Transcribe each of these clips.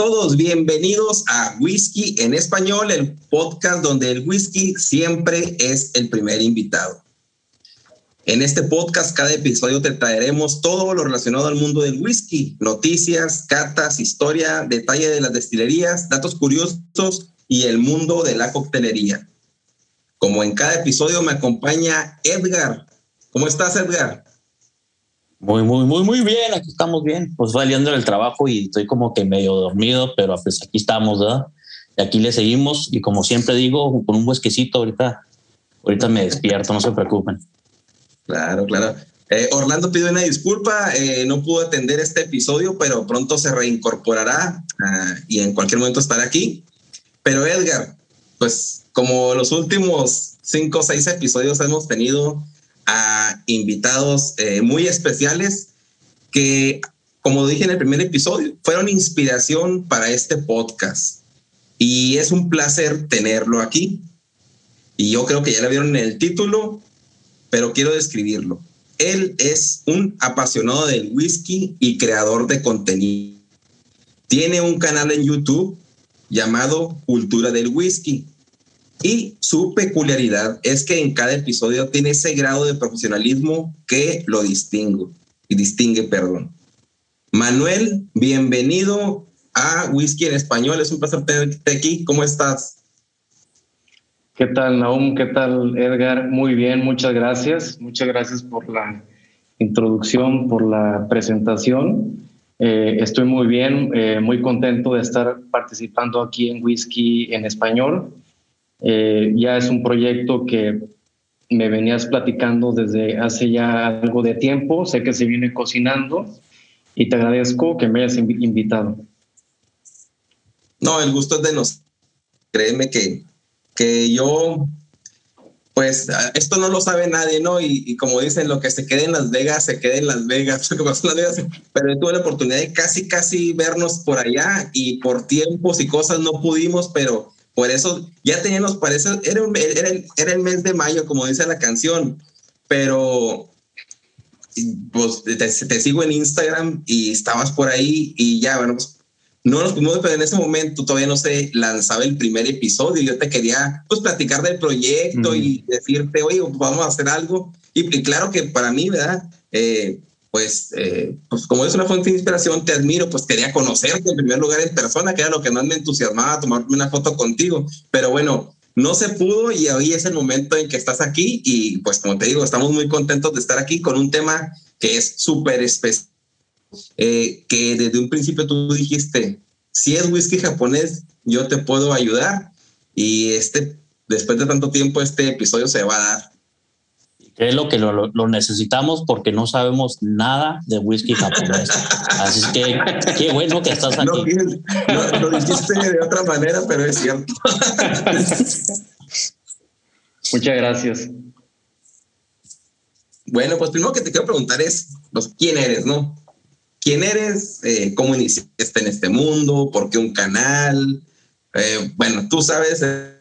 Todos, bienvenidos a Whisky en Español, el podcast donde el whisky siempre es el primer invitado. En este podcast, cada episodio te traeremos todo lo relacionado al mundo del whisky, noticias, cartas, historia, detalle de las destilerías, datos curiosos y el mundo de la coctelería. Como en cada episodio me acompaña Edgar. ¿Cómo estás, Edgar? Muy, muy, muy, muy bien. Aquí estamos bien. Pues saliendo del trabajo y estoy como que medio dormido, pero pues aquí estamos, ¿verdad? Y aquí le seguimos. Y como siempre digo, con un huesquecito ahorita, ahorita me despierto, no se preocupen. Claro, claro. Eh, Orlando pide una disculpa, eh, no pudo atender este episodio, pero pronto se reincorporará ah, y en cualquier momento estará aquí. Pero Edgar, pues como los últimos cinco o seis episodios hemos tenido a invitados eh, muy especiales que, como dije en el primer episodio, fueron inspiración para este podcast. Y es un placer tenerlo aquí. Y yo creo que ya lo vieron en el título, pero quiero describirlo. Él es un apasionado del whisky y creador de contenido. Tiene un canal en YouTube llamado Cultura del Whisky y su peculiaridad es que en cada episodio tiene ese grado de profesionalismo que lo distingue, y distingue, perdón. Manuel, bienvenido a Whisky en Español. Es un placer tenerte aquí. ¿Cómo estás? ¿Qué tal, Naum? ¿Qué tal, Edgar? Muy bien, muchas gracias. Muchas gracias por la introducción, por la presentación. Eh, estoy muy bien, eh, muy contento de estar participando aquí en Whisky en Español. Eh, ya es un proyecto que me venías platicando desde hace ya algo de tiempo, sé que se viene cocinando y te agradezco que me hayas invitado. No, el gusto es de nosotros. Créeme que, que yo, pues esto no lo sabe nadie, ¿no? Y, como dicen, lo que se quede en Las Vegas, se quede en Las Vegas, pero tuve la oportunidad de casi, casi vernos por allá y por tiempos y cosas no pudimos, pero por eso ya teníamos, parece, era, era, el, era el mes de mayo, como dice la canción, pero pues te, sigo en Instagram y estabas por ahí y ya, bueno, pues no nos pudimos, pero en ese momento todavía no se lanzaba el primer episodio. Yo te quería pues platicar del proyecto y decirte, oye, vamos a hacer algo. Y, claro que para mí, ¿verdad? Eh, pues, eh, pues como es una fuente de inspiración, te admiro, pues quería conocerte en primer lugar en persona, que era lo que más me entusiasmaba, tomarme una foto contigo. Pero bueno, no se pudo y hoy es el momento en que estás aquí y pues como te digo, estamos muy contentos de estar aquí con un tema que es súper especial, eh, que desde un principio tú dijiste, si es whisky japonés, yo te puedo ayudar y este, después de tanto tiempo, este episodio se va a dar es lo que lo, necesitamos porque no sabemos nada de whisky japonés. Así es que qué bueno que estás aquí. No, lo dijiste de otra manera, pero es cierto. Muchas gracias. Bueno, pues primero que te quiero preguntar es, pues, ¿quién eres, no? quién eres, eh, cómo iniciaste en este mundo, por qué un canal. Eh, bueno, tú sabes eh,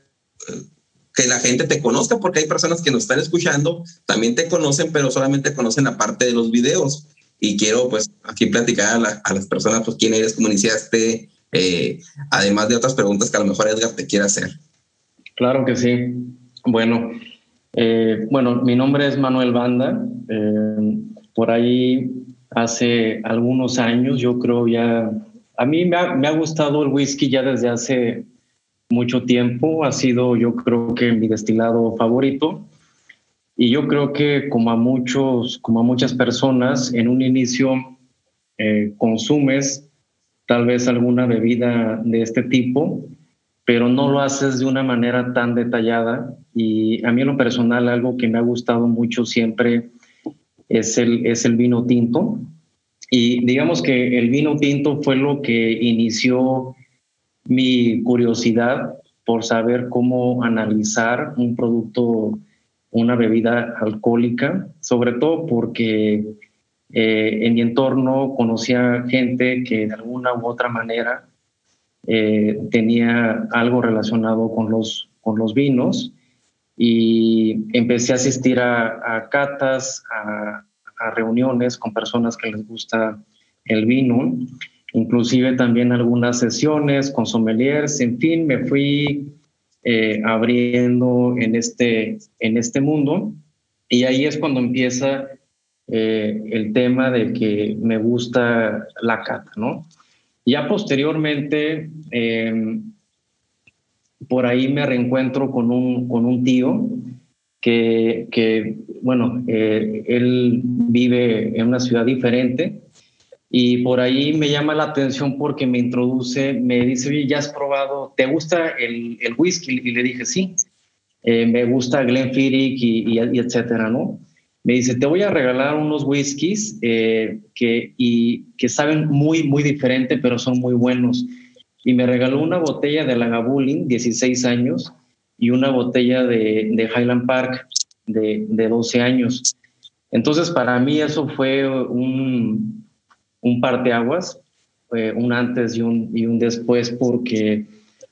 que la gente te conozca porque hay personas que nos están escuchando, también te conocen, pero solamente conocen la parte de los videos. Y quiero pues aquí platicar a, las personas pues quién eres, cómo iniciaste, además de otras preguntas que a lo mejor Edgar te quiera hacer. Claro que sí. Bueno, bueno, mi nombre es Manuel Banda. por ahí hace algunos años, yo creo ya, a mí me ha, gustado el whisky ya desde hace mucho tiempo, ha sido yo creo que mi destilado favorito. Y yo creo que como a muchos, como a muchas personas, en un inicio eh, consumes tal vez alguna bebida de este tipo, pero no lo haces de una manera tan detallada. Y a mí en lo personal algo que me ha gustado mucho siempre es el, es el vino tinto. Y digamos que el vino tinto fue lo que inició mi curiosidad por saber cómo analizar un producto, una bebida alcohólica, sobre todo porque eh, en mi entorno conocía gente que de alguna u otra manera eh, tenía algo relacionado con los, con los vinos. Y empecé a asistir a, catas, a, reuniones con personas que les gusta el vino, inclusive también algunas sesiones con sommeliers, en fin, me fui eh, abriendo en este, en este mundo y ahí es cuando empieza eh, el tema de que me gusta la cata, ¿no? Ya posteriormente, em, por ahí me reencuentro con un, con un tío que, bueno, eh, él vive en una ciudad diferente y por ahí me llama la atención porque me introduce, me dice, oye, ¿ya has probado, te gusta el, el whisky? Y le dije, sí, eh, me gusta Glenfiddich y, y, etcétera, ¿no? Me dice, te voy a regalar unos whiskies eh, que, y, que saben muy, muy diferente, pero son muy buenos y me regaló una botella de Lagavulin, 16 años, y una botella de, de Highland Park de, de, 12 años. Entonces, para mí eso fue un, un parteaguas, fue un antes y un, y un después, porque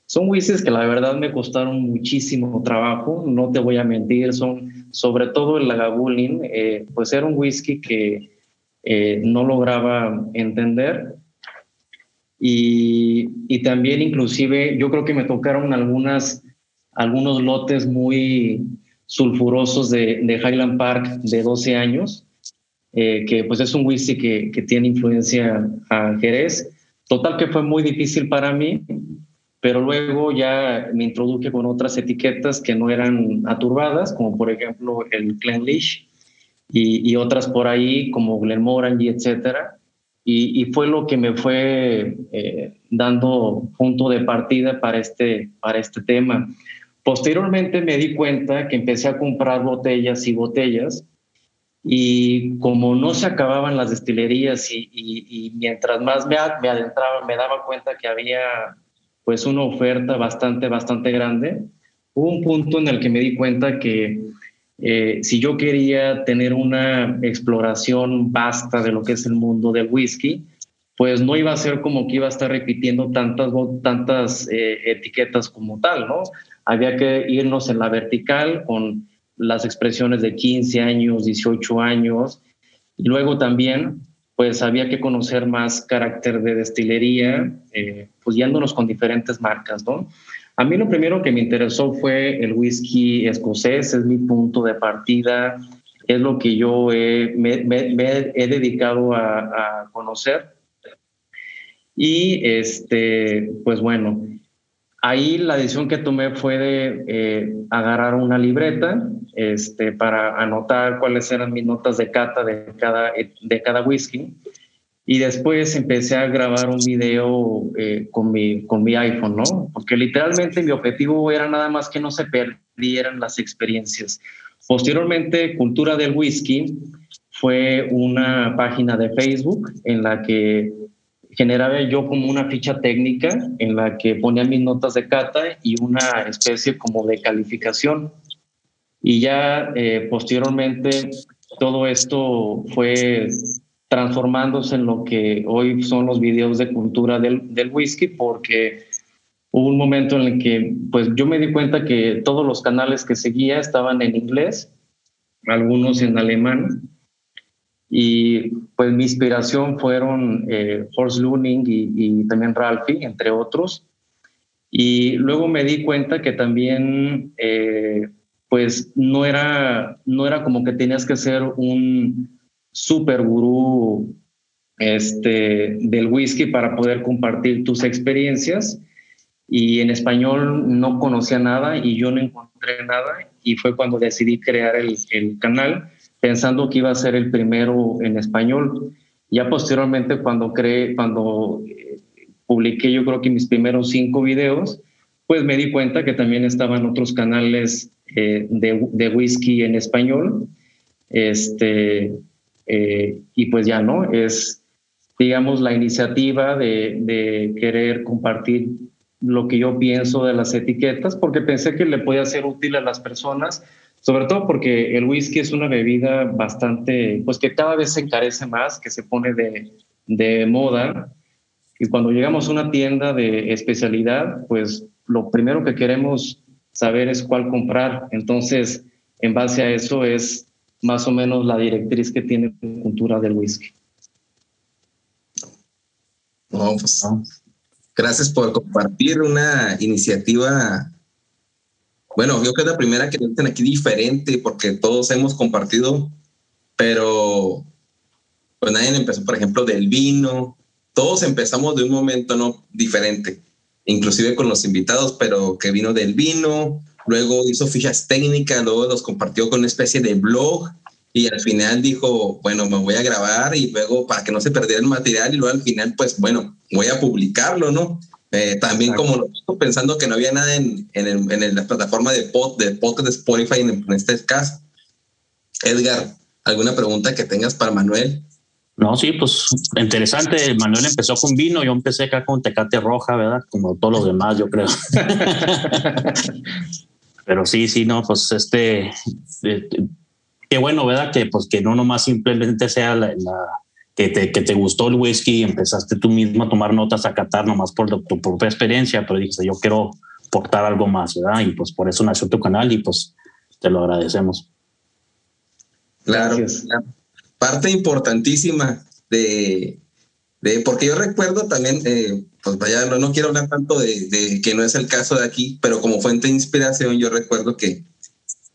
son whiskies que la verdad me costaron muchísimo trabajo, no te voy a mentir, son sobre todo el Lagavulin, eh, pues era un whisky que eh, no lograba entender. Y, también inclusive yo creo que me tocaron algunas, algunos lotes muy sulfurosos de, de Highland Park de 12 años, eh, que pues es un whisky que, que tiene influencia a Jerez. Total que fue muy difícil para mí, pero luego ya me introduje con otras etiquetas que no eran aturbadas, como por ejemplo el Glenlish y, y otras por ahí como Glenmorangie, etcétera y, fue lo que me fue eh, dando punto de partida para este, para este tema. Posteriormente me di cuenta que empecé a comprar botellas y botellas y como no se acababan las destilerías y, mientras más me, me, adentraba me daba cuenta que había pues una oferta bastante, bastante grande, hubo un punto en el que me di cuenta que eh, si yo quería tener una exploración vasta de lo que es el mundo del whisky, pues no iba a ser como que iba a estar repitiendo tantas, tantas eh, etiquetas como tal, ¿no? Había que irnos en la vertical con las expresiones de 15 años, 18 años, luego también, pues había que conocer más carácter de destilería, eh, pues yéndonos con diferentes marcas, ¿no? A mí lo primero que me interesó fue el whisky escocés, es mi punto de partida, es lo que yo me, he dedicado a, conocer. Y este, pues bueno, ahí la decisión que tomé fue de eh, agarrar una libreta este, para anotar cuáles eran mis notas de cata de cada, de cada whisky y después empecé a grabar un video eh, con, mi, con mi iPhone, ¿no? Porque literalmente mi objetivo era nada más que no se perdieran las experiencias. Posteriormente, Cultura del Whisky fue una página de Facebook en la que generaba yo como una ficha técnica en la que ponía mis notas de cata y una especie como de calificación. Y ya eh, posteriormente todo esto fue transformándose en lo que hoy son los videos de cultura del, whisky, porque hubo un momento en el que pues yo me di cuenta que todos los canales que seguía estaban en inglés, algunos en alemán, y pues mi inspiración fueron eh, Horst Luning y, también Ralphie, entre otros. Y luego me di cuenta que también eh, pues no era, no era como que tenías que ser un super gurú este, del whisky para poder compartir tus experiencias. Y en español no conocía nada y yo no encontré nada y fue cuando decidí crear el, el canal pensando que iba a ser el primero en español. Ya posteriormente, cuando creé, cuando eh, publiqué yo creo que mis primeros cinco videos, pues me di cuenta que también estaban otros canales eh, de, de, whisky en español. Este, eh, y pues ya no, es, digamos, la iniciativa de, de, querer compartir lo que yo pienso de las etiquetas, porque pensé que le podía ser útil a las personas sobre todo porque el whisky es una bebida bastante, pues que cada vez se encarece más, que se pone de, de moda. Y cuando llegamos a una tienda de especialidad, pues lo primero que queremos saber es cuál comprar. Entonces, en base a eso es más o menos la directriz que tiene la cultura del whisky. Pues, gracias por compartir una iniciativa bueno, yo que es la primera que dicen aquí diferente porque todos hemos compartido, pero pues nadie empezó, por ejemplo, del vino. Todos empezamos de un momento no diferente, inclusive con los invitados, pero que vino del vino, luego hizo fichas técnicas, luego los compartió con una especie de blog y al final dijo, bueno, me voy a grabar y luego para que no se perdiera el material y luego al final, pues bueno, voy a publicarlo, ¿no? Eh, también como pensando que no había nada en, en, en la plataforma de, pod, de podcast de Spotify en, este caso. Edgar, ¿alguna pregunta que tengas para Manuel? No, sí, pues interesante. Manuel empezó con vino, yo empecé acá con tecate roja, ¿verdad? Como todos los demás, yo creo. Pero sí, sí, no, pues este, eh, qué bueno, ¿verdad? Que pues que no nomás simplemente sea la que te, que te gustó el whisky y empezaste tú mismo a tomar notas, a catar nomás por tu propia experiencia, pero dijiste, yo quiero portar algo más, ¿verdad? Y pues por eso nació tu canal y pues te lo agradecemos. Claro, parte importantísima de, de, porque yo recuerdo también, eh, pues vaya, no, no quiero hablar tanto de, de, que no es el caso de aquí, pero como fuente de inspiración, yo recuerdo que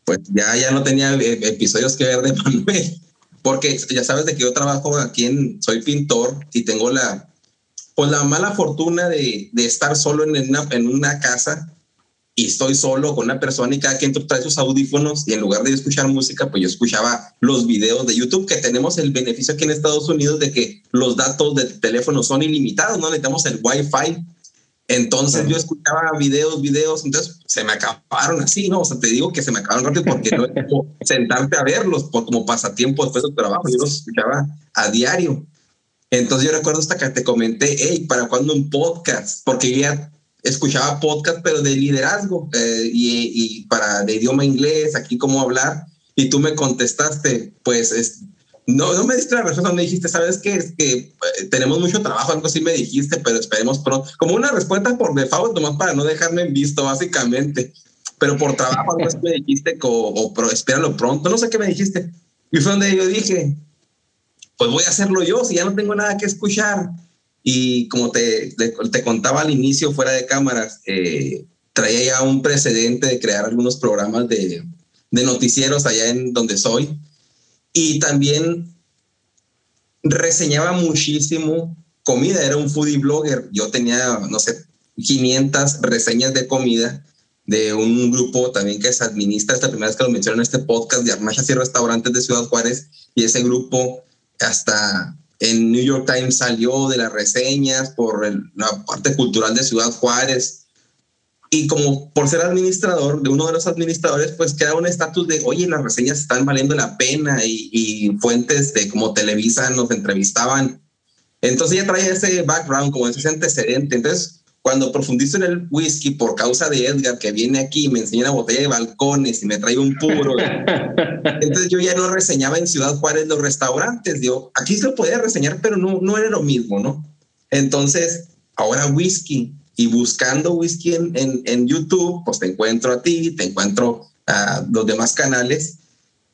pues ya, ya no tenía eh, episodios que ver de Manuel porque ya sabes de que yo trabajo aquí en, soy pintor y tengo la, pues la mala fortuna de, de estar solo en una, en una casa y estoy solo con una persona y cada quien trae sus audífonos y en lugar de escuchar música, pues yo escuchaba los videos de YouTube, que tenemos el beneficio aquí en Estados Unidos de que los datos del teléfono son ilimitados, no necesitamos el Wi-Fi entonces yo escuchaba videos, videos, entonces se me acabaron así, ¿no? O sea, te digo que se me acabaron rápido porque no es como sentarte a verlos por, como pasatiempo después del trabajo, yo los escuchaba a diario. Entonces yo recuerdo hasta que te comenté, hey, ¿para cuándo un podcast? Porque ya escuchaba podcast, pero de liderazgo eh, y, y, para de idioma inglés, aquí cómo hablar, y tú me contestaste, pues es, no, no me diste la respuesta, me dijiste, ¿sabes qué? Es que eh, tenemos mucho trabajo, algo así me dijiste, pero esperemos pronto. Como una respuesta por default, nomás para no dejarme en visto, básicamente. Pero por trabajo, algo así me dijiste, o, o espéralo pronto, no sé qué me dijiste. Y fue donde yo dije, pues voy a hacerlo yo, si ya no tengo nada que escuchar. Y como te, te, contaba al inicio, fuera de cámaras, eh, traía ya un precedente de crear algunos programas de, de noticieros allá en donde soy. Y también reseñaba muchísimo comida, era un foodie blogger. Yo tenía, no sé, 500 reseñas de comida de un grupo también que se administra, esta primera vez que lo menciono en este podcast, de armachas y restaurantes de Ciudad Juárez, y ese grupo hasta en New York Times salió de las reseñas por la parte cultural de Ciudad Juárez, y como por ser administrador de uno de los administradores, pues queda un estatus de, oye, las reseñas están valiendo la pena y, fuentes de como Televisa nos entrevistaban. Entonces ya traía ese background, como ese antecedente. Entonces, cuando profundizo en el whisky por causa de Edgar, que viene aquí y me enseña una botella de balcones y me trae un puro. Entonces yo ya no reseñaba en Ciudad Juárez los restaurantes. Digo, aquí se lo podía reseñar, pero no, no era lo mismo, ¿no? Entonces, ahora whisky y buscando whisky en, en, YouTube, pues te encuentro a ti, te encuentro a los demás canales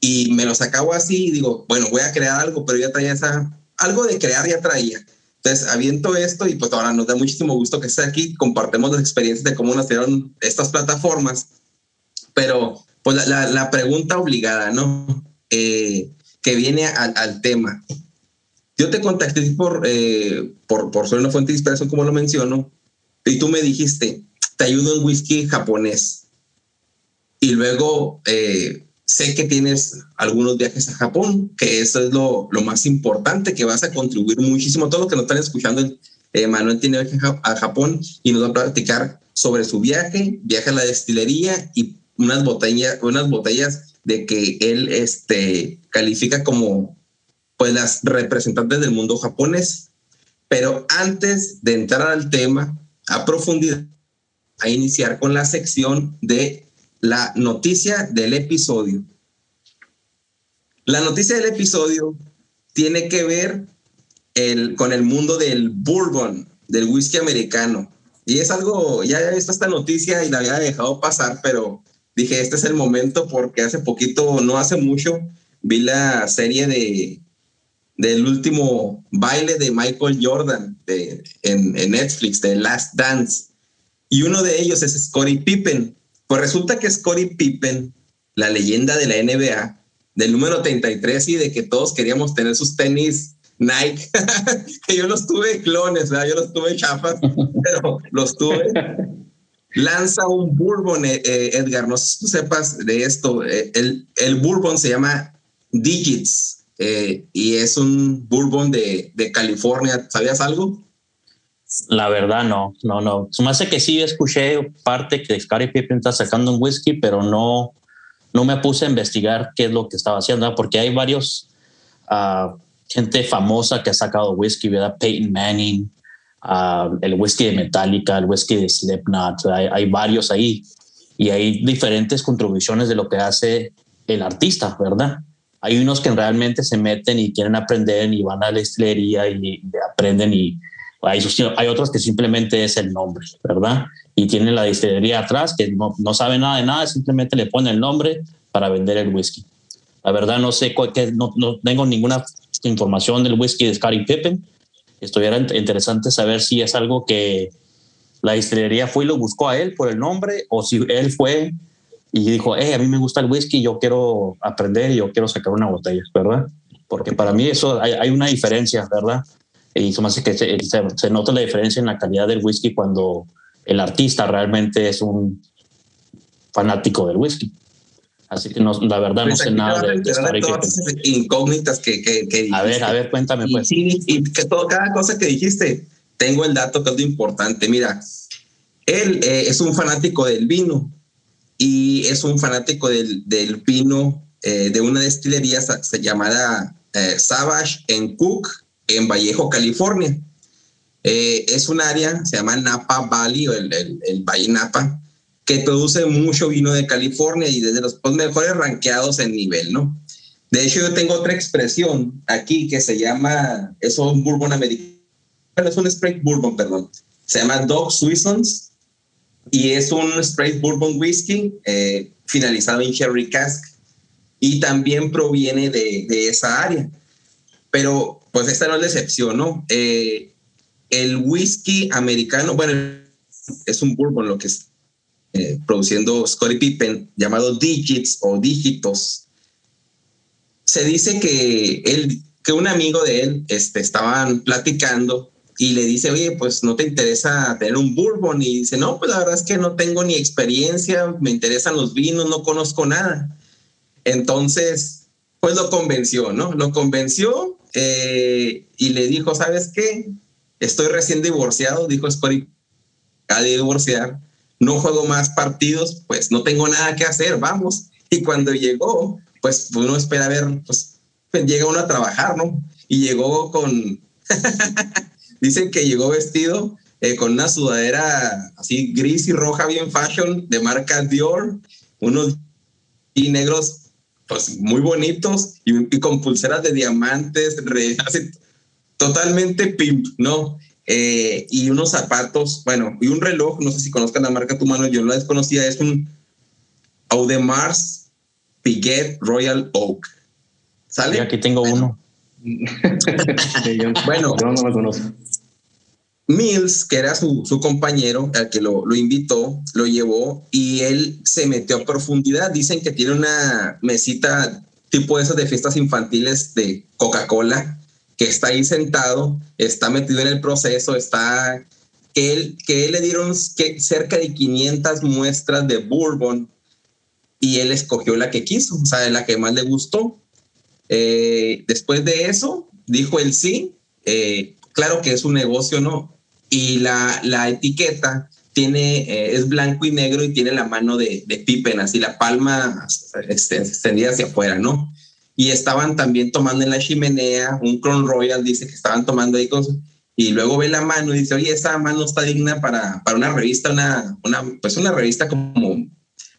y me los acabo así y digo, bueno, voy a crear algo, pero ya traía esa, algo de crear ya traía. Entonces, aviento esto y pues ahora nos da muchísimo gusto que esté aquí, compartemos las experiencias de cómo nacieron estas plataformas, pero pues la, la, pregunta obligada, ¿no? Eh, que viene al, tema. Yo te contacté por, eh, por, por ser una fuente de inspiración, como lo menciono, y tú me dijiste, te ayudo en whisky japonés. Y luego eh, sé que tienes algunos viajes a Japón, que eso es lo, lo, más importante, que vas a contribuir muchísimo. Todo lo que nos están escuchando, eh, Manuel tiene viaje a Japón y nos va a platicar sobre su viaje, viaje a la destilería y unas botellas, unas botellas de que él este, califica como pues las representantes del mundo japonés. Pero antes de entrar al tema a profundidad, a iniciar con la sección de la noticia del episodio. La noticia del episodio tiene que ver con el mundo del bourbon, del whisky americano. Y es algo, ya he visto esta noticia y la había dejado pasar, pero dije, este es el momento porque hace poquito, no hace mucho, vi la serie de del último baile de Michael Jordan en, en Netflix, de Last Dance. Y uno de ellos es Scottie Pippen. Pues resulta que Scottie Pippen, la leyenda de la NBA, del número 33 y de que todos queríamos tener sus tenis Nike, que yo los tuve clones, ¿verdad? yo los tuve chapas, pero los tuve. Lanza un bourbon, eh, eh, Edgar, no sé si tú sepas de esto. Eh, el, el bourbon se llama Digits y es un bourbon de, de California. ¿Sabías algo? La verdad, no, no, no. Se me hace que sí escuché parte que Scottie Pippen está sacando un whisky, pero no, no me puse a investigar qué es lo que estaba haciendo, porque hay varios, uh, gente famosa que ha sacado whisky, ¿verdad? Peyton Manning, uh, el whisky de Metallica, el whisky de Slipknot, hay, hay, varios ahí. Y hay diferentes contribuciones de lo que hace el artista, ¿verdad? Hay unos que realmente se meten y quieren aprender y van a la destilería y, y aprenden y hay, hay otros que simplemente es el nombre, ¿verdad? Y tienen la distillería atrás que no, no sabe nada de nada, simplemente le pone el nombre para vender el whisky. La verdad no sé, cuál, no, no tengo ninguna información del whisky de Scottie Pippen. Estuviera interesante saber si es algo que la distillería fue y lo buscó a él por el nombre o si él fue y dijo, eh, a mí me gusta el whisky, yo quiero aprender y yo quiero sacar una botella, ¿verdad? Porque para mí eso hay, hay una diferencia, ¿verdad? Y se me hace que se, se, nota la diferencia en la calidad del whisky cuando el artista realmente es un fanático del whisky. Así que no, la verdad no pues sé nada de, de todas incógnitas que, que, que A ver, a ver, cuéntame pues. Y, y que todo, cada cosa que dijiste, tengo el dato que es lo importante. Mira, él eh, es un fanático del vino y es un fanático del, del vino eh, de una destilería llamada eh, Savage en Cook en Vallejo, California. Eh, es un área, se llama Napa Valley o el, el, Valle Napa, que produce mucho vino de California y desde los pues, mejores ranqueados en nivel, ¿no? De hecho, yo tengo otra expresión aquí que se llama, es un bourbon americano, es un straight bourbon, perdón. Se llama Dog Swissons y es un straight bourbon whiskey eh, finalizado en Cherry cask y también proviene de, de esa área. Pero pues esta no es la excepción, ¿no? Eh, el whisky americano, bueno, es un bourbon lo que es eh, produciendo Scottie Pippen, llamado Digits o Dígitos. Se dice que él, que un amigo de él, este, estaban platicando y le dice, oye, pues no te interesa tener un bourbon. Y dice, no, pues la verdad es que no tengo ni experiencia, me interesan los vinos, no conozco nada. Entonces, pues lo convenció, ¿no? Lo convenció eh, y le dijo, ¿sabes qué? Estoy recién divorciado, dijo acaba de divorciar, no juego más partidos, pues no tengo nada que hacer, vamos. Y cuando llegó, pues uno espera ver, pues, pues llega uno a trabajar, ¿no? Y llegó con, dicen que llegó vestido eh, con una sudadera así gris y roja bien fashion de marca Dior, unos y negros pues muy bonitos y, con pulseras de diamantes, totalmente pimp, ¿no? Eh, y unos zapatos, bueno, y un reloj, no sé si conozcan la marca tu mano, yo la desconocía, es un Audemars Piguet Royal Oak. ¿Sale? Y aquí tengo uno. bueno, no, no lo conozco. Mills, que era su, su compañero, al que lo, lo, invitó, lo llevó y él se metió a profundidad. Dicen que tiene una mesita tipo de esas de fiestas infantiles de Coca-Cola, que está ahí sentado, está metido en el proceso, está que él, que le dieron cerca de 500 muestras de bourbon y él escogió la que quiso, o sea, la que más le gustó. Eh, después de eso, dijo él sí, eh, claro que es un negocio, ¿no? Y la, la etiqueta tiene, eh, es blanco y negro y tiene la mano de, de Pippen, así la palma este, extendida hacia afuera, ¿no? Y estaban también tomando en la chimenea, un Crown Royal dice que estaban tomando ahí con y luego ve la mano y dice, oye, esa mano está digna para, para una revista, una, una, pues una revista como,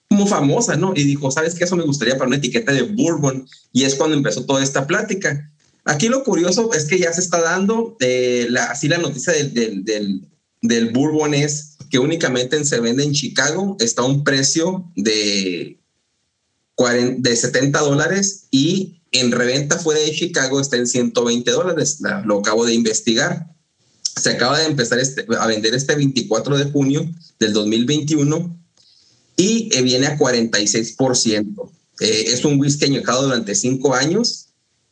como famosa, ¿no? Y dijo, ¿sabes qué? Eso me gustaría para una etiqueta de Bourbon. Y es cuando empezó toda esta plática. Aquí lo curioso es que ya se está dando, eh, la, así la noticia del, del, del, Bourbon es que únicamente se vende en Chicago, está a un precio de, 40, de 70 dólares y en reventa fuera de Chicago está en 120 dólares, lo acabo de investigar. Se acaba de empezar este, a vender este 24 de junio del 2021 y eh, viene a 46%. Eh, es un whisky añejado durante cinco años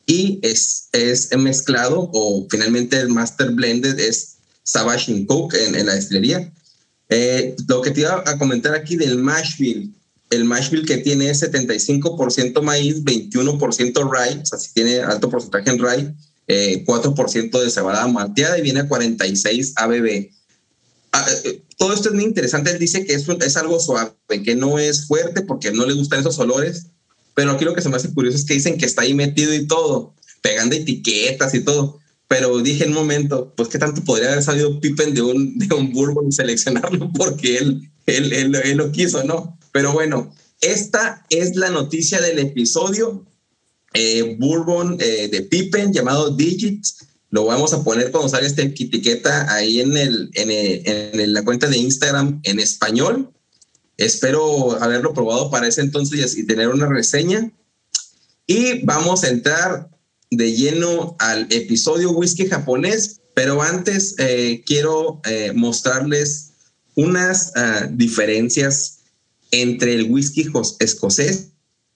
y es, es mezclado o finalmente el master blended es Savage Coke en, la destilería. Eh, lo que te iba a comentar aquí del Mashville, el Mashville que tiene 75% maíz, 21% rye, o sea, si tiene alto porcentaje en rye, 4% de cebada malteada y viene a 46 ABV. Ah, eh, todo esto es muy interesante. Él dice que es, es algo suave, que no es fuerte porque no le gustan esos olores, pero aquí lo que se me hace curioso es que dicen que está ahí metido y todo, pegando etiquetas y todo. Pero dije en un momento, pues qué tanto podría haber salido Pippen de un, de un Bourbon y seleccionarlo porque él, él, él, lo quiso, ¿no? Pero bueno, esta es la noticia del episodio. Eh, Bourbon eh, de Pippen llamado Digits. Lo vamos a poner cuando salga esta etiqueta ahí en, el, en, en la cuenta de Instagram en español Espero haberlo probado para ese entonces y tener una reseña. Y vamos a entrar de lleno al episodio whisky japonés, pero antes eh, quiero eh, mostrarles unas ah, diferencias entre el whisky escocés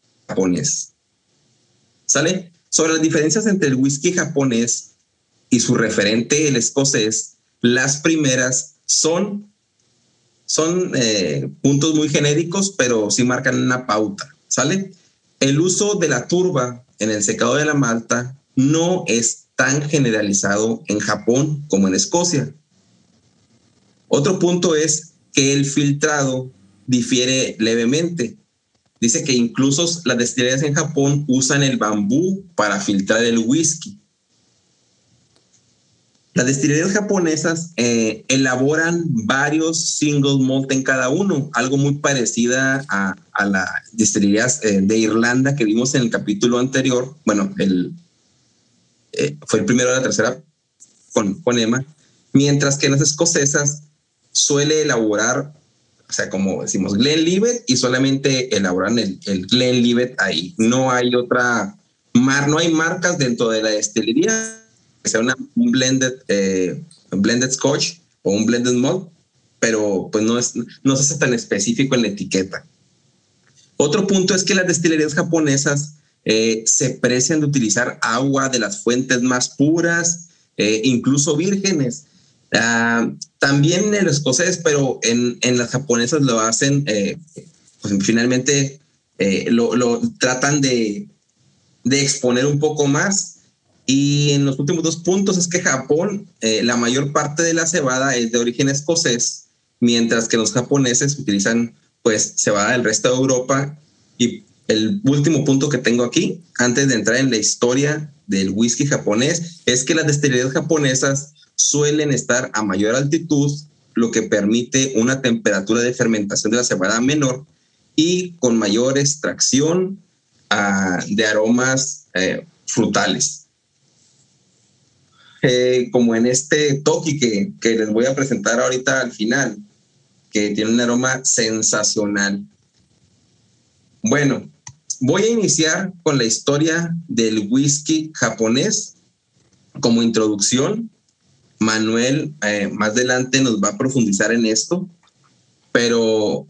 y japonés. ¿Sale? Sobre las diferencias entre el whisky japonés y su referente, el escocés, las primeras son son eh, puntos muy genéricos, pero sí marcan una pauta, ¿sale? El uso de la turba en el secado de la malta no es tan generalizado en Japón como en Escocia. Otro punto es que el filtrado difiere levemente. Dice que incluso las destilerías en Japón usan el bambú para filtrar el whisky. Las destilerías japonesas eh, elaboran varios single malt en cada uno, algo muy parecida a, a las destilerías eh, de Irlanda que vimos en el capítulo anterior. Bueno, el, eh, fue el primero de la tercera con, con Emma, mientras que las escocesas suele elaborar, o sea, como decimos, Glenlivet y solamente elaboran el, el Glenlivet ahí. No hay otra, mar, no hay marcas dentro de la destilería que sea un blended, eh, blended scotch o un blended malt, pero pues no, es, no se hace tan específico en la etiqueta. Otro punto es que las destilerías japonesas eh, se precian de utilizar agua de las fuentes más puras, eh, incluso vírgenes. Ah, también en el escocés, pero en, en, las japonesas lo hacen, pues finalmente lo, lo, tratan de, de exponer un poco más y en los últimos dos puntos es que Japón, eh, la mayor parte de la cebada es de origen escocés, mientras que los japoneses utilizan pues cebada del resto de Europa. Y el último punto que tengo aquí, antes de entrar en la historia del whisky japonés, es que las destilerías japonesas suelen estar a mayor altitud, lo que permite una temperatura de fermentación de la cebada menor y con mayor extracción ah, de aromas eh, frutales. Eh, como en este toki que, les voy a presentar ahorita al final, que tiene un aroma sensacional. Bueno, voy a iniciar con la historia del whisky japonés como introducción. Manuel eh, más adelante nos va a profundizar en esto, pero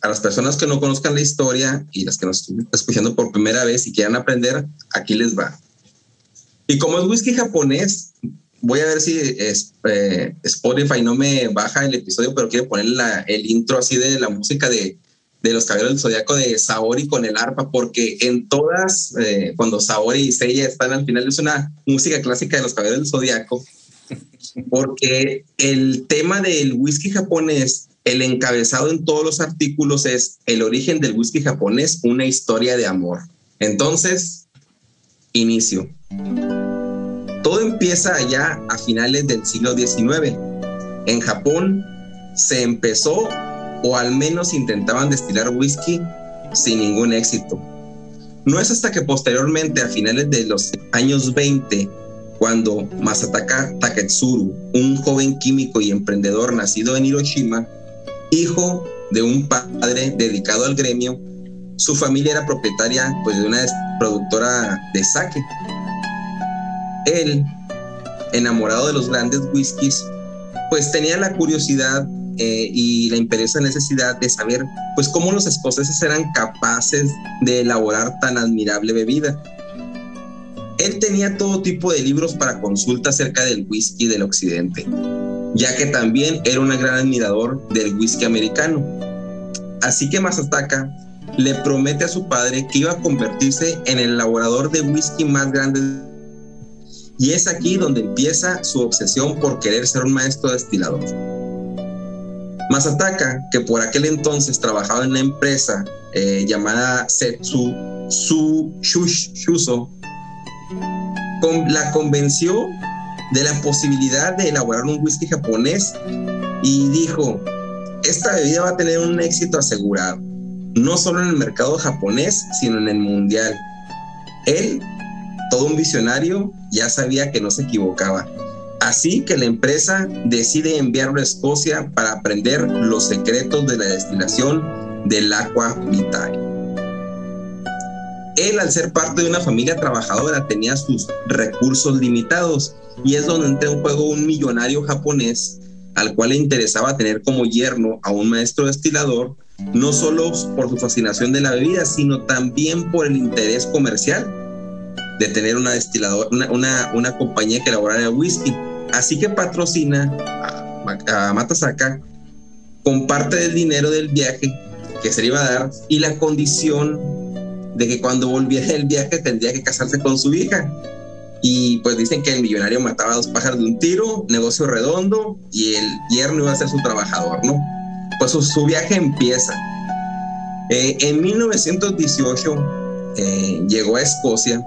a las personas que no conozcan la historia y las que nos están escuchando por primera vez y quieran aprender, aquí les va. Y como es whisky japonés, voy a ver si eh, Spotify no me baja el episodio, pero quiero poner el intro así de la música de, de los caballeros del zodiaco de Saori con el arpa, porque en todas, eh, cuando Saori y Seiya están al final, es una música clásica de los caballeros del zodiaco, porque el tema del whisky japonés, el encabezado en todos los artículos es el origen del whisky japonés, una historia de amor. Entonces, inicio. Todo empieza allá a finales del siglo XIX. En Japón se empezó o al menos intentaban destilar whisky sin ningún éxito. No es hasta que posteriormente, a finales de los años 20, cuando Masataka Taketsuru, un joven químico y emprendedor nacido en Hiroshima, hijo de un padre dedicado al gremio, su familia era propietaria pues, de una productora de sake. Él, enamorado de los grandes whiskies, pues tenía la curiosidad eh, y la imperiosa necesidad de saber pues cómo los escoceses eran capaces de elaborar tan admirable bebida. Él tenía todo tipo de libros para consulta acerca del whisky del occidente, ya que también era un gran admirador del whisky americano. Así que Masataka le promete a su padre que iba a convertirse en el elaborador de whisky más grande. Y es aquí donde empieza su obsesión por querer ser un maestro destilador. Masataka, que por aquel entonces trabajaba en una empresa eh, llamada Setsu Su Shuso, la convenció de la posibilidad de elaborar un whisky japonés y dijo, esta bebida va a tener un éxito asegurado, no solo en el mercado japonés, sino en el mundial. Él, todo un visionario, ya sabía que no se equivocaba. Así que la empresa decide enviarlo a Escocia para aprender los secretos de la destilación del agua vital. Él, al ser parte de una familia trabajadora, tenía sus recursos limitados y es donde entra en juego un millonario japonés al cual le interesaba tener como yerno a un maestro destilador, no solo por su fascinación de la bebida, sino también por el interés comercial de tener una destilador, una, una, compañía que elaborara el whisky. Así que patrocina a, Matasaka con parte del dinero del viaje que se le iba a dar y la condición de que cuando volviera del viaje tendría que casarse con su hija. Y pues dicen que el millonario mataba a dos pájaros de un tiro, negocio redondo, y el yerno iba a ser su trabajador, ¿no? Pues su, viaje empieza. Eh, en 1918 eh, llegó a Escocia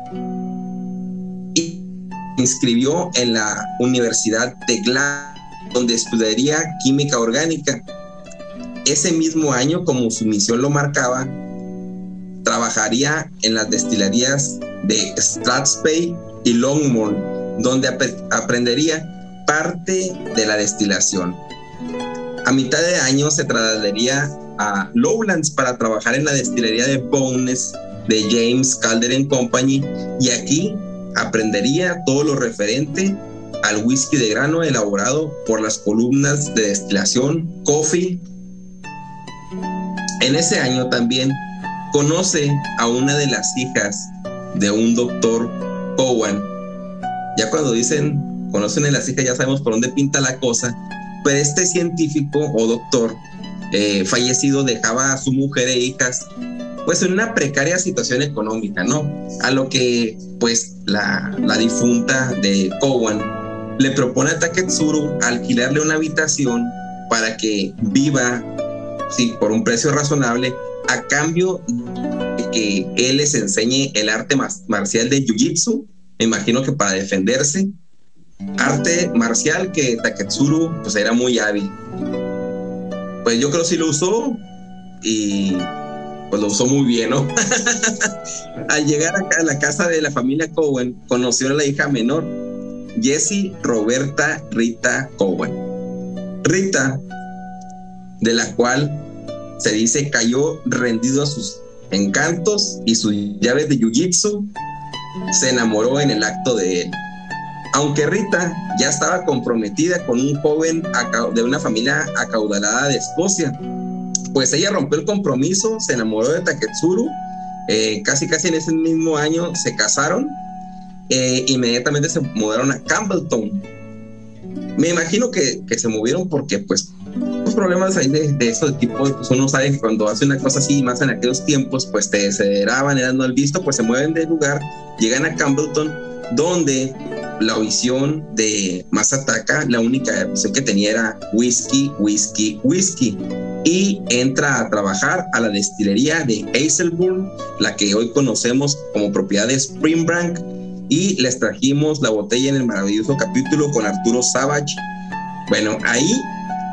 inscribió en la Universidad de Glasgow, donde estudiaría química orgánica. Ese mismo año, como su misión lo marcaba, trabajaría en las destilerías de Strathspey y Longmorn, donde aprendería parte de la destilación. A mitad de año se trasladaría a Lowlands para trabajar en la destilería de Bones de James Calder Company y aquí aprendería todo lo referente al whisky de grano elaborado por las columnas de destilación Coffee. En ese año también conoce a una de las hijas de un doctor Cowan. Ya cuando dicen conocen a las hijas ya sabemos por dónde pinta la cosa, pero este científico o doctor eh, fallecido dejaba a su mujer e hijas pues en una precaria situación económica, ¿no? A lo que pues la, la difunta de Cowan le propone a Taketsuru alquilarle una habitación para que viva, sí, por un precio razonable, a cambio de que él les enseñe el arte marcial de Jiu-Jitsu, me imagino que para defenderse, arte marcial que Taketsuru pues era muy hábil. Pues yo creo que sí lo usó y pues lo usó muy bien, ¿no? Al llegar a la casa de la familia Cowen, conoció a la hija menor, Jessie Roberta Rita Cowen. Rita, de la cual se dice cayó rendido a sus encantos y sus llaves de jiu-jitsu, se enamoró en el acto de él. Aunque Rita ya estaba comprometida con un joven de una familia acaudalada de Escocia, pues ella rompió el compromiso, se enamoró de Taketsuru, eh, casi casi en ese mismo año se casaron, eh, inmediatamente se mudaron a Campbelltown. Me imagino que, que se movieron porque pues los problemas ahí de, de de tipo, pues uno sabe que cuando hace una cosa así, más en aquellos tiempos, pues te desesperaban, eran mal visto, pues se mueven de lugar, llegan a Campbellton, donde la visión de Masataka, la única visión que tenía era whisky, whisky, whisky. Y entra a trabajar a la destilería de Hazelburn, la que hoy conocemos como propiedad de Springbank. Y les trajimos la botella en el maravilloso capítulo con Arturo Savage. Bueno, ahí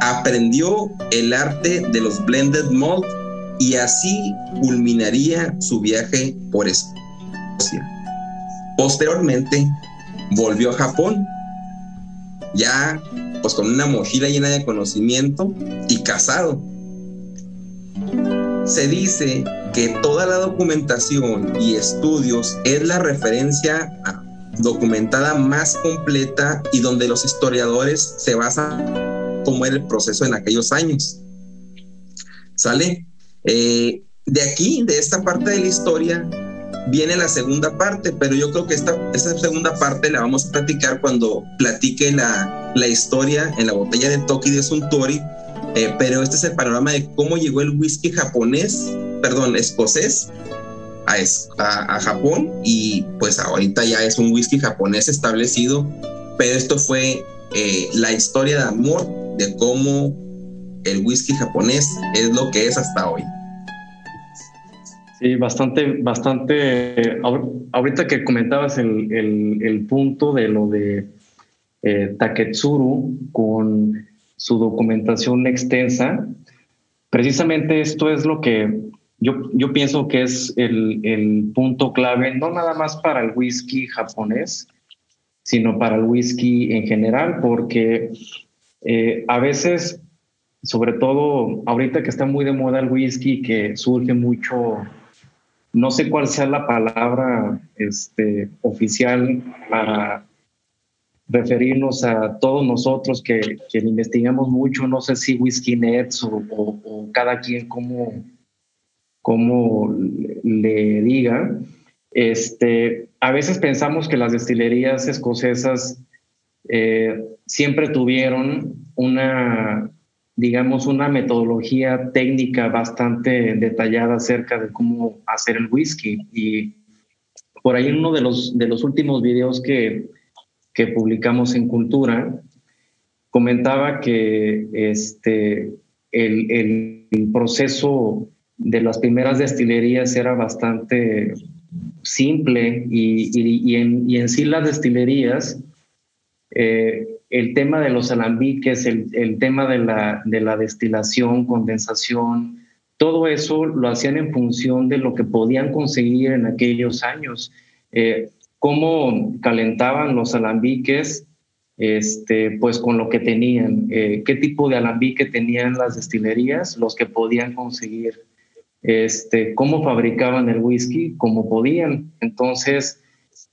aprendió el arte de los blended malt y así culminaría su viaje por Escocia. Posteriormente volvió a Japón, ya pues con una mochila llena de conocimiento y casado. Se dice que toda la documentación y estudios es la referencia documentada más completa y donde los historiadores se basan cómo era el proceso en aquellos años. ¿Sale? Eh, de aquí, de esta parte de la historia, viene la segunda parte, pero yo creo que esta, esta segunda parte la vamos a platicar cuando platique la, la historia en la botella de Toki de Suntory, eh, pero este es el panorama de cómo llegó el whisky japonés, perdón, escocés a, Japón y pues ahorita ya es un whisky japonés establecido, pero esto fue eh, la historia de amor de cómo el whisky japonés es lo que es hasta hoy. Sí, bastante, bastante. Ahorita que comentabas el, el, punto de lo de eh, Taketsuru con su documentación extensa, precisamente esto es lo que yo, yo pienso que es el, el punto clave, no nada más para el whisky japonés, sino para el whisky en general, porque eh, a veces, sobre todo ahorita que está muy de moda el whisky, que surge mucho no sé cuál sea la palabra este, oficial para referirnos a todos nosotros que, investigamos mucho, no sé si Whisky Nets o, cada quien como, como le diga. Este, a veces pensamos que las destilerías escocesas eh, siempre tuvieron una digamos, una metodología técnica bastante detallada acerca de cómo hacer el whisky. Y por ahí en uno de los, de los últimos videos que, que publicamos en Cultura, comentaba que este, el, el, proceso de las primeras destilerías era bastante simple y, y, y, en, y en, sí las destilerías eh, el tema de los alambiques, el, tema de la, de la, destilación, condensación, todo eso lo hacían en función de lo que podían conseguir en aquellos años. Eh, cómo calentaban los alambiques, este, pues con lo que tenían, eh, qué tipo de alambique tenían las destilerías, los que podían conseguir, este, cómo fabricaban el whisky, como podían. Entonces,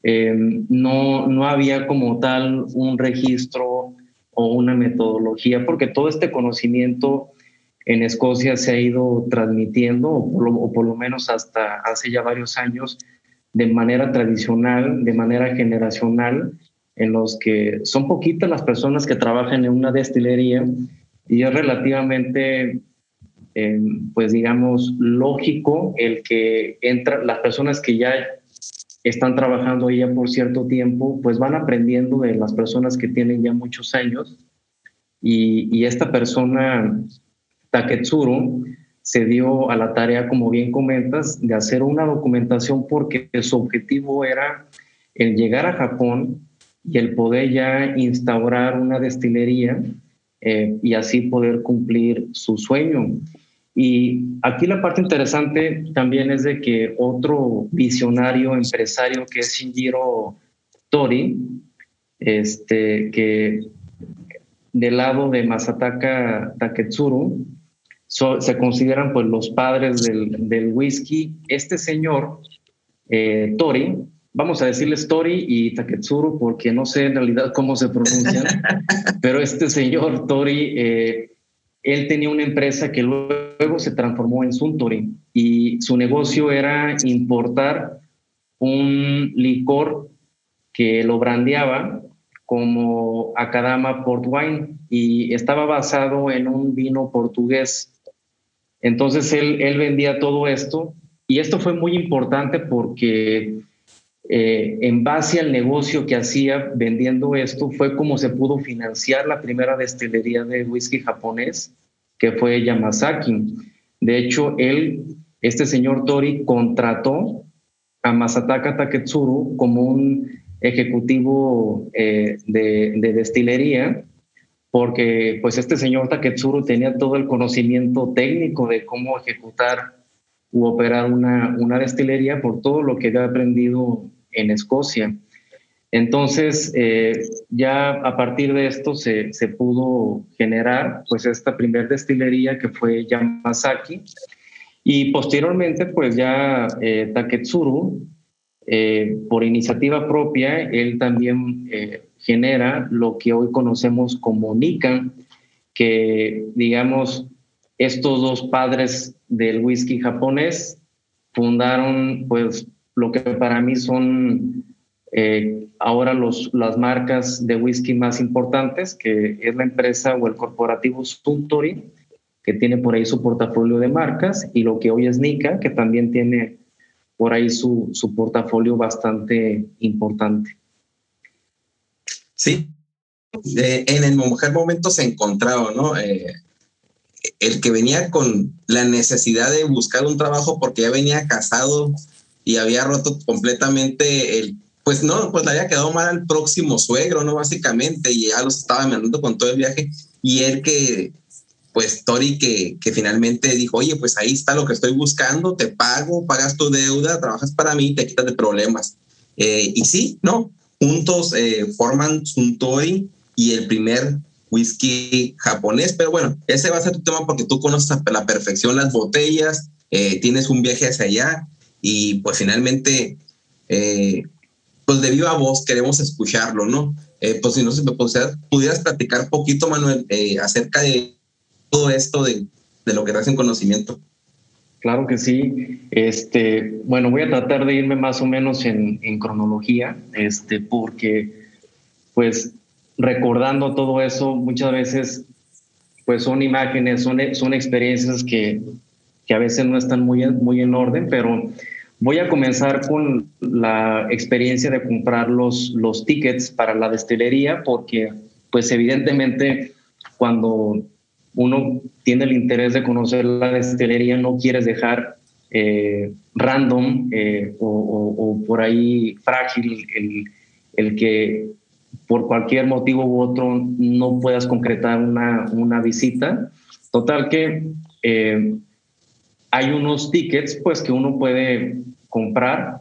eh, no, no había como tal un registro o una metodología, porque todo este conocimiento en Escocia se ha ido transmitiendo, o por, lo, menos hasta hace ya varios años, de manera tradicional, de manera generacional, en los que son poquitas las personas que trabajan en una destilería y es relativamente, eh, pues digamos, lógico el que entra, las personas que ya están trabajando ya por cierto tiempo, pues van aprendiendo de las personas que tienen ya muchos años. Y, esta persona, Taketsuru, se dio a la tarea, como bien comentas, de hacer una documentación porque su objetivo era el llegar a Japón y el poder ya instaurar una destilería eh, y así poder cumplir su sueño. Y aquí la parte interesante también es de que otro visionario empresario que es Shinjiro Tori, este, que del lado de Masataka Taketsuru, se consideran pues los padres del, del whisky. Este señor, eh, Tori, vamos a decirles Tori y Taketsuru porque no sé en realidad cómo se pronuncian, pero este señor Tori, eh, él tenía una empresa que luego se transformó en Suntory y su negocio era importar un licor que lo brandeaba como Akadama Port Wine y estaba basado en un vino portugués. Entonces él, él vendía todo esto y esto fue muy importante porque eh, en base al negocio que hacía vendiendo esto, fue como se pudo financiar la primera destilería de whisky japonés, que fue Yamazaki. De hecho, él, este señor Tori, contrató a Masataka Taketsuru como un ejecutivo eh, de, de, destilería, porque pues este señor Taketsuru tenía todo el conocimiento técnico de cómo ejecutar u operar una, una destilería por todo lo que había aprendido en Escocia. Entonces, eh, ya a partir de esto se, pudo generar pues esta primer destilería que fue Yamazaki y posteriormente pues ya eh, Taketsuru, eh, por iniciativa propia, él también genera lo que hoy conocemos como Nika, que digamos estos dos padres del whisky japonés fundaron pues lo que para mí son eh, ahora las marcas de whisky más importantes, que es la empresa o el corporativo Suntory, que tiene por ahí su portafolio de marcas, y lo que hoy es Nika, que también tiene por ahí su, su portafolio bastante importante. Sí, en el mejor momento se encontraron, ¿no? Eh, el que venía con la necesidad de buscar un trabajo porque ya venía casado y había roto completamente el, pues no, pues le había quedado mal al próximo suegro, ¿no? Básicamente, y ya los estaba mandando con todo el viaje, y él que, pues Tori que, que finalmente dijo, oye, pues ahí está lo que estoy buscando, te pago, pagas tu deuda, trabajas para mí, te quitas de problemas. Eh, y sí, ¿no? Juntos eh, forman Suntory y el primer whisky japonés, pero bueno, ese va a ser tu tema porque tú conoces a la perfección las botellas, eh, tienes un viaje hacia allá y pues finalmente, eh, pues de viva voz queremos escucharlo, ¿no? Eh, pues si no se me pudieras platicar poquito, Manuel, eh, acerca de todo esto de, de lo que en conocimiento. Claro que sí. Este, bueno, voy a tratar de irme más o menos en, en cronología, este, porque, pues, recordando todo eso, muchas veces, pues, son imágenes, son, son experiencias que, que a veces no están muy, muy en orden, pero Voy a comenzar con la experiencia de comprar los, los tickets para la destilería porque pues evidentemente cuando uno tiene el interés de conocer la destilería no quieres dejar eh, random eh, o, por ahí frágil el, el, que por cualquier motivo u otro no puedas concretar una, una visita. Total que eh, hay unos tickets pues que uno puede comprar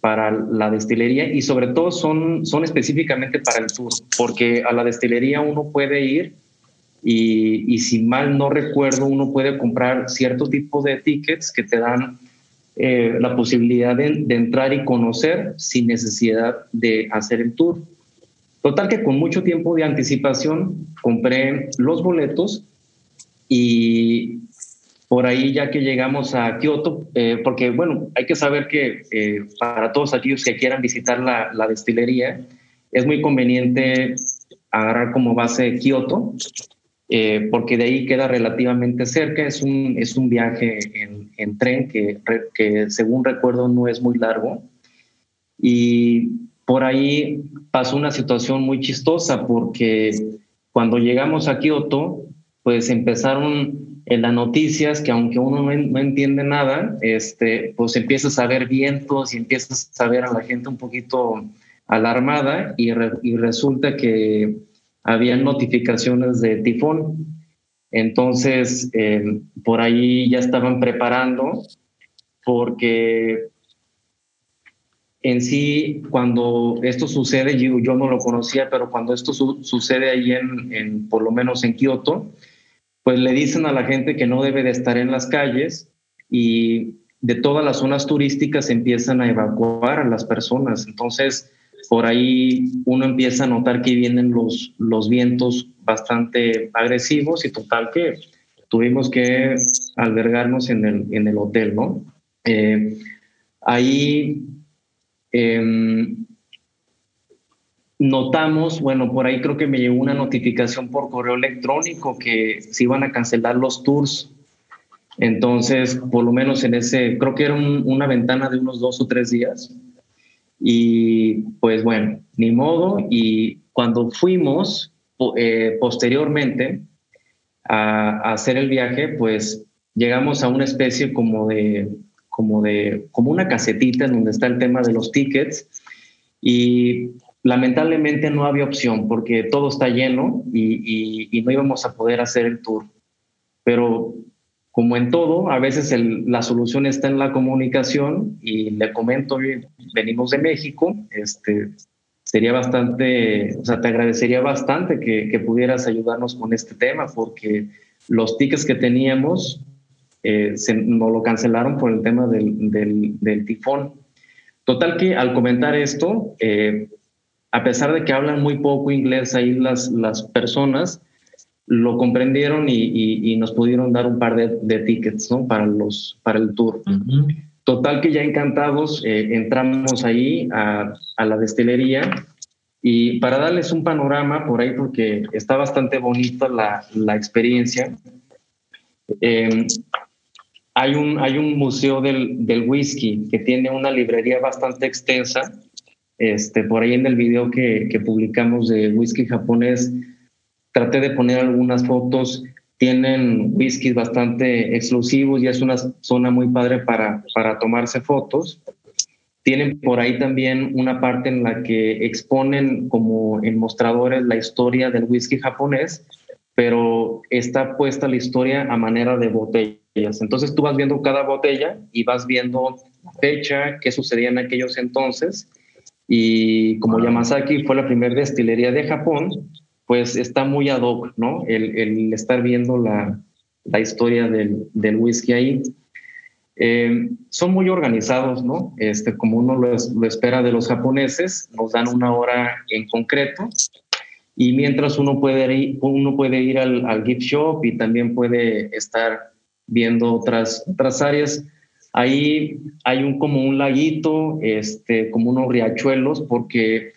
para la destilería y sobre todo son, son específicamente para el tour, porque a la destilería uno puede ir y, y si mal no recuerdo, uno puede comprar cierto tipo de tickets que te dan eh, la posibilidad de, de, entrar y conocer sin necesidad de hacer el tour. Total que con mucho tiempo de anticipación compré los boletos y por ahí ya que llegamos a Kioto, eh, porque bueno, hay que saber que eh, para todos aquellos que quieran visitar la, la, destilería, es muy conveniente agarrar como base Kioto, eh, porque de ahí queda relativamente cerca, es un, es un viaje en, en tren que, que según recuerdo no es muy largo. Y por ahí pasó una situación muy chistosa porque cuando llegamos a Kioto, pues empezaron en las noticias que aunque uno no, entiende nada, este, pues empiezas a ver vientos y empiezas a ver a la gente un poquito a la Armada y, y resulta que había notificaciones de tifón. Entonces, eh, por ahí ya estaban preparando porque en sí, cuando esto sucede, yo, yo no lo conocía, pero cuando esto sucede ahí en, en, por lo menos en Kioto, pues le dicen a la gente que no debe de estar en las calles y de todas las zonas turísticas empiezan a evacuar a las personas. Entonces, por ahí uno empieza a notar que vienen los, los vientos bastante agresivos y total que tuvimos que albergarnos en el, en el hotel, ¿no? Eh, ahí em, notamos, bueno, por ahí creo que me llegó una notificación por correo electrónico que se iban a cancelar los tours entonces, por lo menos en ese, creo que era una ventana de unos dos o tres días. Y pues bueno, ni modo. Y cuando fuimos eh, posteriormente a, hacer el viaje, pues llegamos a una especie como de, como de, como una casetita en donde está el tema de los tickets. Y lamentablemente no había opción porque todo está lleno y, no íbamos a poder hacer el tour. Pero como en todo, a veces la solución está en la comunicación y le comento, venimos de México, este, sería bastante, o sea, te agradecería bastante que, pudieras ayudarnos con este tema porque los tickets que teníamos eh, nos lo cancelaron por el tema del, del, tifón. Total que al comentar esto, eh, a pesar de que hablan muy poco inglés ahí las, las personas, lo comprendieron y, nos pudieron dar un par de, tickets ¿no? para, los, para el tour. Total que ya encantados eh, entramos ahí a, la destilería y para darles un panorama por ahí, porque está bastante bonita la, experiencia, em, hay, un, hay un museo del, del, whisky que tiene una librería bastante extensa. Este, por ahí en el video que, publicamos de whisky japonés, traté de poner algunas fotos. Tienen whiskies bastante exclusivos y es una zona muy padre para, para tomarse fotos. Tienen por ahí también una parte en la que exponen como en mostradores la historia del whisky japonés, pero está puesta la historia a manera de botellas. Entonces tú vas viendo cada botella y vas viendo fecha, qué sucedía en aquellos entonces. Y como Yamazaki fue la primera destilería de Japón, pues está muy ad hoc, ¿no? El, estar viendo la, historia del, whisky ahí. Eh, son muy organizados, ¿no? Este, como uno lo, espera de los japoneses, nos dan una hora en concreto y mientras uno puede ir, uno puede ir al, al gift shop y también puede estar viendo otras, otras áreas. Ahí hay un, como un laguito, este, como unos riachuelos, porque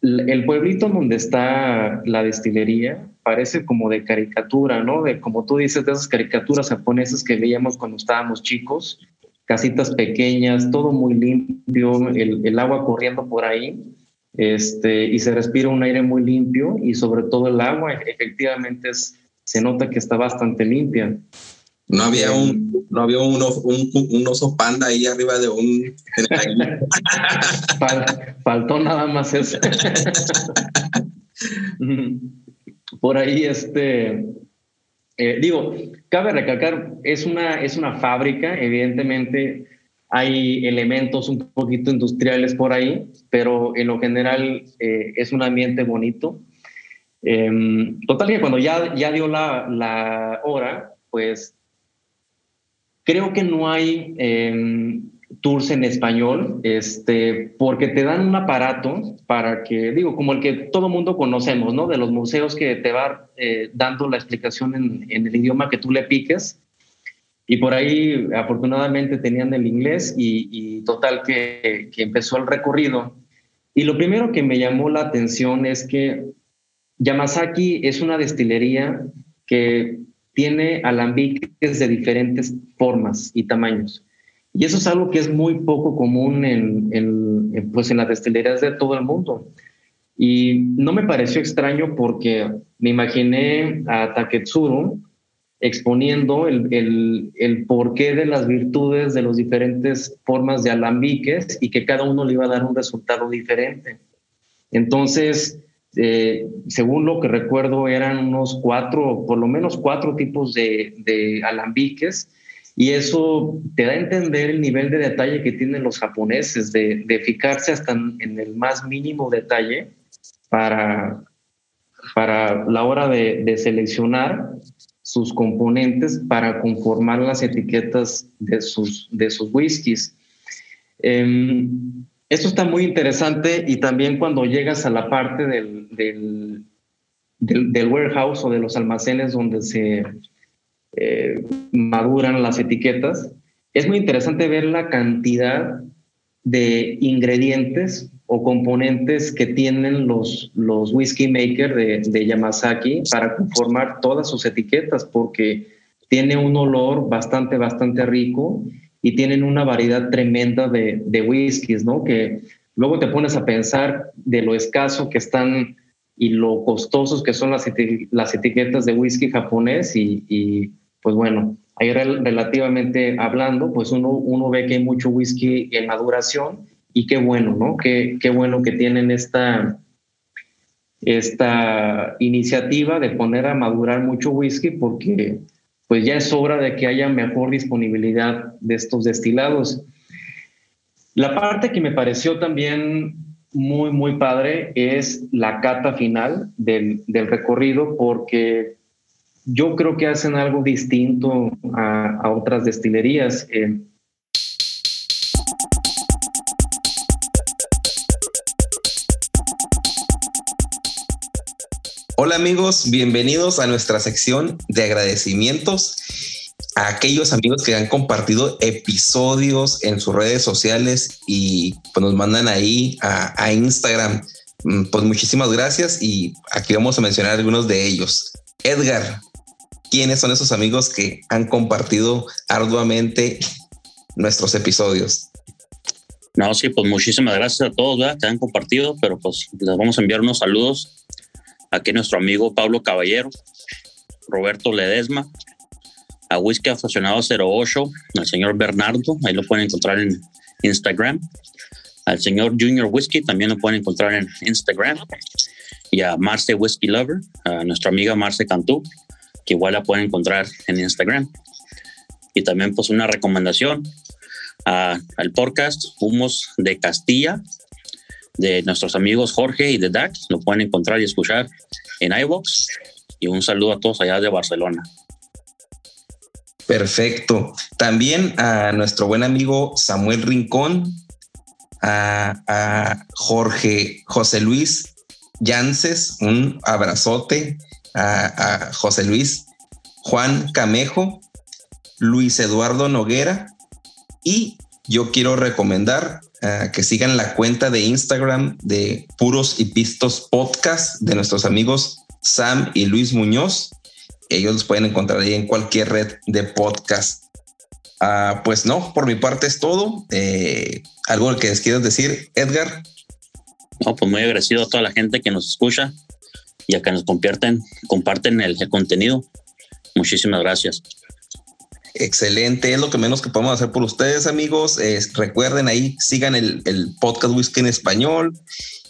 el pueblito donde está la destilería parece como de caricatura, ¿no? De como tú dices, de esas caricaturas japonesas que veíamos cuando estábamos chicos, casitas pequeñas, todo muy limpio, el, agua corriendo por ahí, este, y se respira un aire muy limpio y sobre todo el agua efectivamente se nota que está bastante limpia. No había un, no había un, oso panda ahí arriba de un. faltó nada más eso. Por ahí, este. Eh, digo, cabe recalcar, es una, es una fábrica, evidentemente hay elementos un poquito industriales por ahí, pero en lo general eh, es un ambiente bonito. Em, total que cuando ya, ya dio la, la hora, pues Creo que no hay em, tours en español, este, porque te dan un aparato para que, digo, como el que todo mundo conocemos, ¿no? De los museos que te va eh, dando la explicación en, el idioma que tú le piques. Y por ahí, afortunadamente, tenían el inglés y, total que, que empezó el recorrido. Y lo primero que me llamó la atención es que Yamazaki es una destilería que tiene alambiques de diferentes formas y tamaños. Y eso es algo que es muy poco común en, pues en las destilerías de todo el mundo. Y no me pareció extraño porque me imaginé a Taketsuru exponiendo el, el, el, porqué de las virtudes de las diferentes formas de alambiques y que cada uno le iba a dar un resultado diferente. Entonces, eh, según lo que recuerdo, eran unos cuatro, por lo menos cuatro tipos de, de, alambiques y eso te da a entender el nivel de detalle que tienen los japoneses, de, de fijarse hasta en el más mínimo detalle para, para la hora de, de seleccionar sus componentes para conformar las etiquetas de sus, de sus whiskies. Em, esto está muy interesante y también cuando llegas a la parte del, del, del, warehouse o de los almacenes donde se eh, maduran las etiquetas, es muy interesante ver la cantidad de ingredientes o componentes que tienen los, los whisky makers de, de Yamazaki para conformar todas sus etiquetas, porque tiene un olor bastante, bastante rico y tienen una variedad tremenda de, de whiskies, ¿no? Que luego te pones a pensar de lo escaso que están y lo costosos que son las, las etiquetas de whisky japonés y, y pues bueno, ahí relativamente hablando, pues uno, uno ve que hay mucho whisky en maduración y qué bueno, ¿no? Qué, qué bueno que tienen esta, esta iniciativa de poner a madurar mucho whisky porque pues ya es hora de que haya mejor disponibilidad de estos destilados. La parte que me pareció también muy, muy padre es la cata final del, del recorrido porque yo creo que hacen algo distinto a, otras destilerías. Eh, Hola amigos, bienvenidos a nuestra sección de agradecimientos a aquellos amigos que han compartido episodios en sus redes sociales y pues, nos mandan ahí a, Instagram. Mm, pues muchísimas gracias y aquí vamos a mencionar algunos de ellos. Edgar, ¿quiénes son esos amigos que han compartido arduamente nuestros episodios? No, sí, pues muchísimas gracias a todos ¿verdad? que han compartido, pero pues les vamos a enviar unos saludos aquí nuestro amigo Pablo Caballero, Roberto Ledesma, a Whisky Aficionado 08, al señor Bernardo, ahí lo pueden encontrar en Instagram, al señor Junior Whisky, también lo pueden encontrar en Instagram, y a Marce Whisky Lover, a nuestra amiga Marce Cantú, que igual la pueden encontrar en Instagram. Y también pues una recomendación al podcast Humos de Castilla, de nuestros amigos Jorge y de Dax. Lo pueden encontrar y escuchar en iVoox. Y un saludo a todos allá de Barcelona. Perfecto. También a nuestro buen amigo Samuel Rincón, a, Jorge José Luis Yances, un abrazote a José Luis, Juan Camejo, Luis Eduardo Noguera y yo quiero recomendar uh, que sigan la cuenta de Instagram de Puros y Pistos Podcast de nuestros amigos Sam y Luis Muñoz. Ellos los pueden encontrar ahí en cualquier red de podcast. Uh, pues no, por mi parte es todo. Eh, ¿Algo que les quieras decir, Edgar? No, pues muy agradecido a toda la gente que nos escucha y a que nos comparten, comparten el contenido. Muchísimas gracias. Excelente, es lo que menos que podemos hacer por ustedes, amigos. recuerden ahí, sigan el, el podcast Whisky en español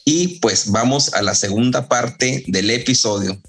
y pues vamos a la segunda parte del episodio.